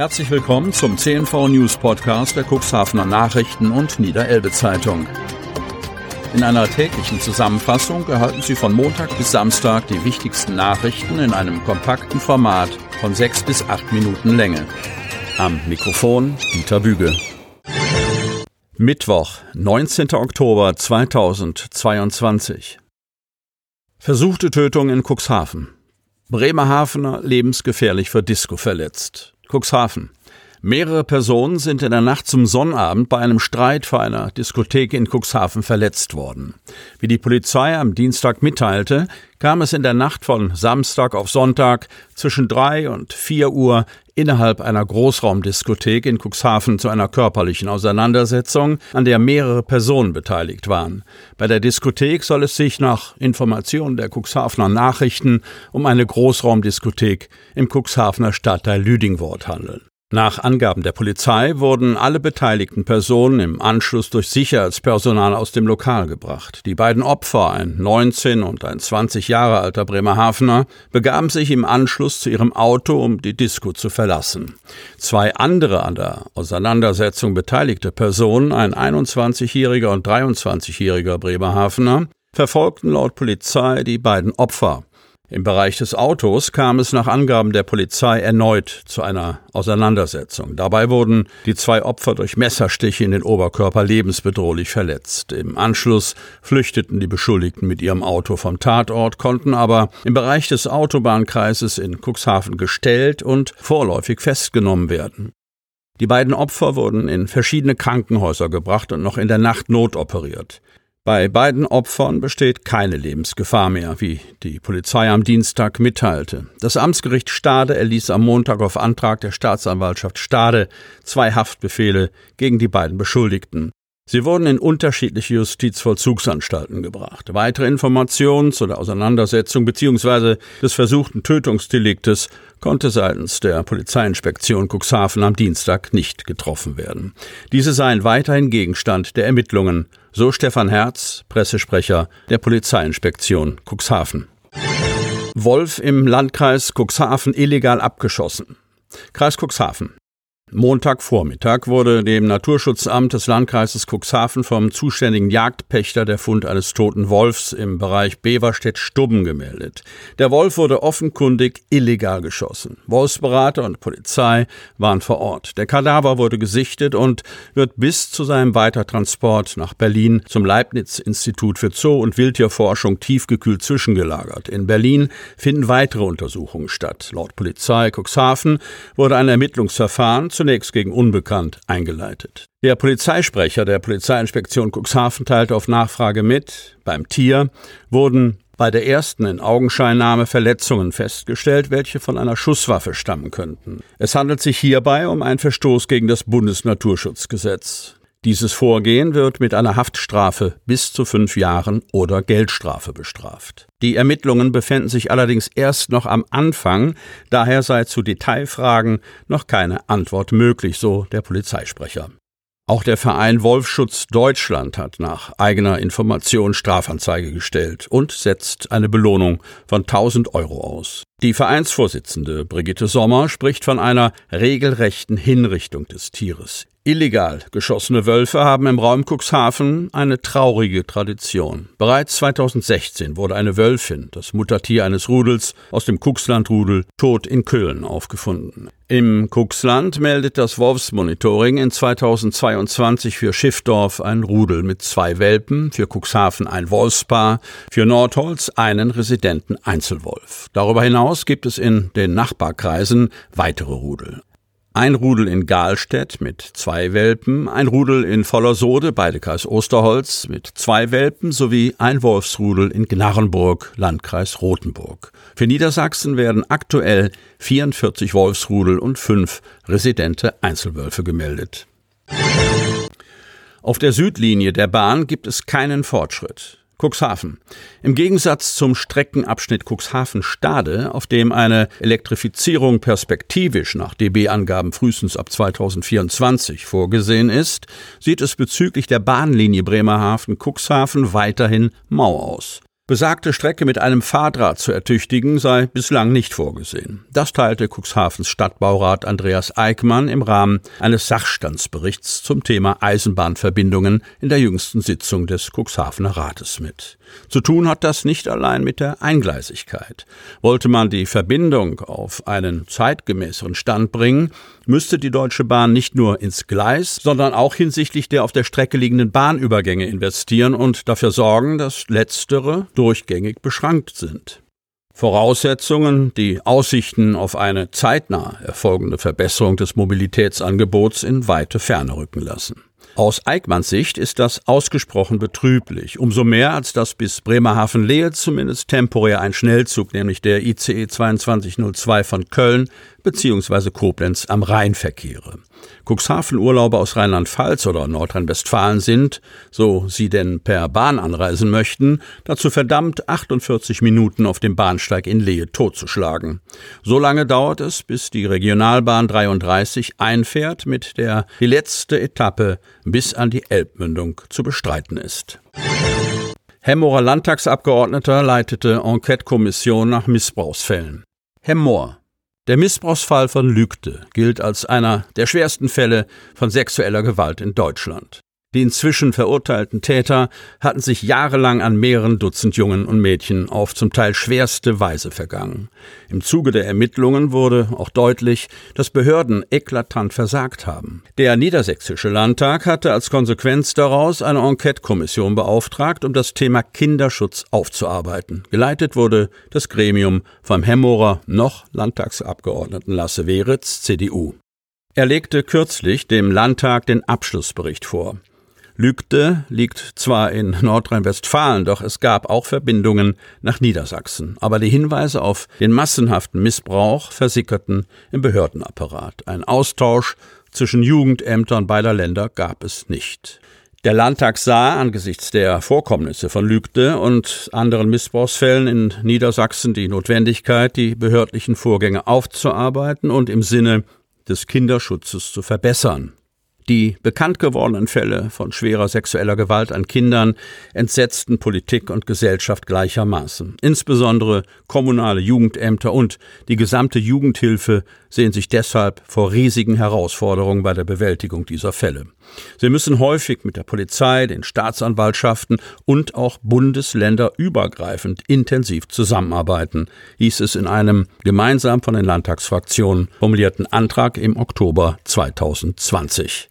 Herzlich willkommen zum CNV News Podcast der Cuxhavener Nachrichten und Niederelbe Zeitung. In einer täglichen Zusammenfassung erhalten Sie von Montag bis Samstag die wichtigsten Nachrichten in einem kompakten Format von sechs bis acht Minuten Länge. Am Mikrofon Dieter Büge. Mittwoch, 19. Oktober 2022. Versuchte Tötung in Cuxhaven. Bremerhavener lebensgefährlich für Disco verletzt. Cuxhaven. Mehrere Personen sind in der Nacht zum Sonnabend bei einem Streit vor einer Diskothek in Cuxhaven verletzt worden. Wie die Polizei am Dienstag mitteilte, kam es in der Nacht von Samstag auf Sonntag zwischen drei und vier Uhr innerhalb einer Großraumdiskothek in Cuxhaven zu einer körperlichen Auseinandersetzung, an der mehrere Personen beteiligt waren. Bei der Diskothek soll es sich nach Informationen der Cuxhavener Nachrichten um eine Großraumdiskothek im Cuxhavener Stadtteil Lüdingwort handeln. Nach Angaben der Polizei wurden alle beteiligten Personen im Anschluss durch Sicherheitspersonal aus dem Lokal gebracht. Die beiden Opfer, ein 19 und ein 20 Jahre alter Bremerhavener, begaben sich im Anschluss zu ihrem Auto, um die Disco zu verlassen. Zwei andere an der Auseinandersetzung beteiligte Personen, ein 21-jähriger und 23-jähriger Bremerhavener, verfolgten laut Polizei die beiden Opfer. Im Bereich des Autos kam es nach Angaben der Polizei erneut zu einer Auseinandersetzung. Dabei wurden die zwei Opfer durch Messerstiche in den Oberkörper lebensbedrohlich verletzt. Im Anschluss flüchteten die Beschuldigten mit ihrem Auto vom Tatort, konnten aber im Bereich des Autobahnkreises in Cuxhaven gestellt und vorläufig festgenommen werden. Die beiden Opfer wurden in verschiedene Krankenhäuser gebracht und noch in der Nacht notoperiert. Bei beiden Opfern besteht keine Lebensgefahr mehr, wie die Polizei am Dienstag mitteilte. Das Amtsgericht Stade erließ am Montag auf Antrag der Staatsanwaltschaft Stade zwei Haftbefehle gegen die beiden Beschuldigten. Sie wurden in unterschiedliche Justizvollzugsanstalten gebracht. Weitere Informationen zu der Auseinandersetzung bzw. des versuchten Tötungsdeliktes konnte seitens der Polizeiinspektion Cuxhaven am Dienstag nicht getroffen werden. Diese seien weiterhin Gegenstand der Ermittlungen, so Stefan Herz, Pressesprecher der Polizeiinspektion Cuxhaven. Wolf im Landkreis Cuxhaven illegal abgeschossen. Kreis Cuxhaven. Montagvormittag wurde dem Naturschutzamt des Landkreises Cuxhaven vom zuständigen Jagdpächter der Fund eines toten Wolfs im Bereich Beverstedt-Stubben gemeldet. Der Wolf wurde offenkundig illegal geschossen. Wolfsberater und Polizei waren vor Ort. Der Kadaver wurde gesichtet und wird bis zu seinem Weitertransport nach Berlin zum Leibniz-Institut für Zoo- und Wildtierforschung tiefgekühlt zwischengelagert. In Berlin finden weitere Untersuchungen statt. Laut Polizei Cuxhaven wurde ein Ermittlungsverfahren zunächst gegen Unbekannt eingeleitet. Der Polizeisprecher der Polizeiinspektion Cuxhaven teilte auf Nachfrage mit, beim Tier wurden bei der ersten in Augenscheinnahme Verletzungen festgestellt, welche von einer Schusswaffe stammen könnten. Es handelt sich hierbei um einen Verstoß gegen das Bundesnaturschutzgesetz. Dieses Vorgehen wird mit einer Haftstrafe bis zu fünf Jahren oder Geldstrafe bestraft. Die Ermittlungen befinden sich allerdings erst noch am Anfang, daher sei zu Detailfragen noch keine Antwort möglich, so der Polizeisprecher. Auch der Verein Wolfschutz Deutschland hat nach eigener Information Strafanzeige gestellt und setzt eine Belohnung von 1000 Euro aus. Die Vereinsvorsitzende Brigitte Sommer spricht von einer regelrechten Hinrichtung des Tieres. Illegal geschossene Wölfe haben im Raum Cuxhaven eine traurige Tradition. Bereits 2016 wurde eine Wölfin, das Muttertier eines Rudels, aus dem Cuxlandrudel tot in Köln aufgefunden. Im Cuxland meldet das Wolfsmonitoring in 2022 für Schiffdorf ein Rudel mit zwei Welpen, für Cuxhaven ein Wolfspaar, für Nordholz einen residenten Einzelwolf. Darüber hinaus gibt es in den Nachbarkreisen weitere Rudel. Ein Rudel in Galstedt mit zwei Welpen, ein Rudel in Vollersode, beide Kreis Osterholz, mit zwei Welpen sowie ein Wolfsrudel in Gnarrenburg, Landkreis Rothenburg. Für Niedersachsen werden aktuell 44 Wolfsrudel und fünf residente Einzelwölfe gemeldet. Auf der Südlinie der Bahn gibt es keinen Fortschritt. Cuxhaven. Im Gegensatz zum Streckenabschnitt Cuxhaven-Stade, auf dem eine Elektrifizierung perspektivisch nach DB-Angaben frühestens ab 2024 vorgesehen ist, sieht es bezüglich der Bahnlinie Bremerhaven-Cuxhaven weiterhin mau aus. Besagte Strecke mit einem Fahrdraht zu ertüchtigen sei bislang nicht vorgesehen. Das teilte Cuxhavens Stadtbaurat Andreas Eickmann im Rahmen eines Sachstandsberichts zum Thema Eisenbahnverbindungen in der jüngsten Sitzung des Cuxhavener Rates mit. Zu tun hat das nicht allein mit der Eingleisigkeit. Wollte man die Verbindung auf einen zeitgemäßeren Stand bringen, müsste die Deutsche Bahn nicht nur ins Gleis, sondern auch hinsichtlich der auf der Strecke liegenden Bahnübergänge investieren und dafür sorgen, dass letztere durchgängig beschrankt sind. Voraussetzungen, die Aussichten auf eine zeitnah erfolgende Verbesserung des Mobilitätsangebots in weite Ferne rücken lassen. Aus Eickmanns Sicht ist das ausgesprochen betrüblich, umso mehr als dass bis Bremerhaven-Lehe zumindest temporär ein Schnellzug, nämlich der ICE 2202 von Köln bzw. Koblenz am Rhein verkehre. Cuxhaven-Urlauber aus Rheinland-Pfalz oder Nordrhein-Westfalen sind, so sie denn per Bahn anreisen möchten, dazu verdammt, 48 Minuten auf dem Bahnsteig in Lehe totzuschlagen. So lange dauert es, bis die Regionalbahn 33 einfährt, mit der die letzte Etappe bis an die Elbmündung zu bestreiten ist. Hemmorer Landtagsabgeordneter leitete Enquete-Kommission nach Missbrauchsfällen. Hemmoor, der Missbrauchsfall von Lügde gilt als einer der schwersten Fälle von sexueller Gewalt in Deutschland. Die inzwischen verurteilten Täter hatten sich jahrelang an mehreren Dutzend Jungen und Mädchen auf zum Teil schwerste Weise vergangen. Im Zuge der Ermittlungen wurde auch deutlich, dass Behörden eklatant versagt haben. Der Niedersächsische Landtag hatte als Konsequenz daraus eine Enquete-Kommission beauftragt, um das Thema Kinderschutz aufzuarbeiten. Geleitet wurde das Gremium vom Hemmorer noch Landtagsabgeordneten Lasse Weritz, CDU. Er legte kürzlich dem Landtag den Abschlussbericht vor. Lügde liegt zwar in Nordrhein-Westfalen, doch es gab auch Verbindungen nach Niedersachsen. Aber die Hinweise auf den massenhaften Missbrauch versickerten im Behördenapparat. Ein Austausch zwischen Jugendämtern beider Länder gab es nicht. Der Landtag sah angesichts der Vorkommnisse von Lügde und anderen Missbrauchsfällen in Niedersachsen die Notwendigkeit, die behördlichen Vorgänge aufzuarbeiten und im Sinne des Kinderschutzes zu verbessern. Die bekannt gewordenen Fälle von schwerer sexueller Gewalt an Kindern entsetzten Politik und Gesellschaft gleichermaßen. Insbesondere kommunale Jugendämter und die gesamte Jugendhilfe sehen sich deshalb vor riesigen Herausforderungen bei der Bewältigung dieser Fälle. Sie müssen häufig mit der Polizei, den Staatsanwaltschaften und auch bundesländerübergreifend intensiv zusammenarbeiten, hieß es in einem gemeinsam von den Landtagsfraktionen formulierten Antrag im Oktober 2020.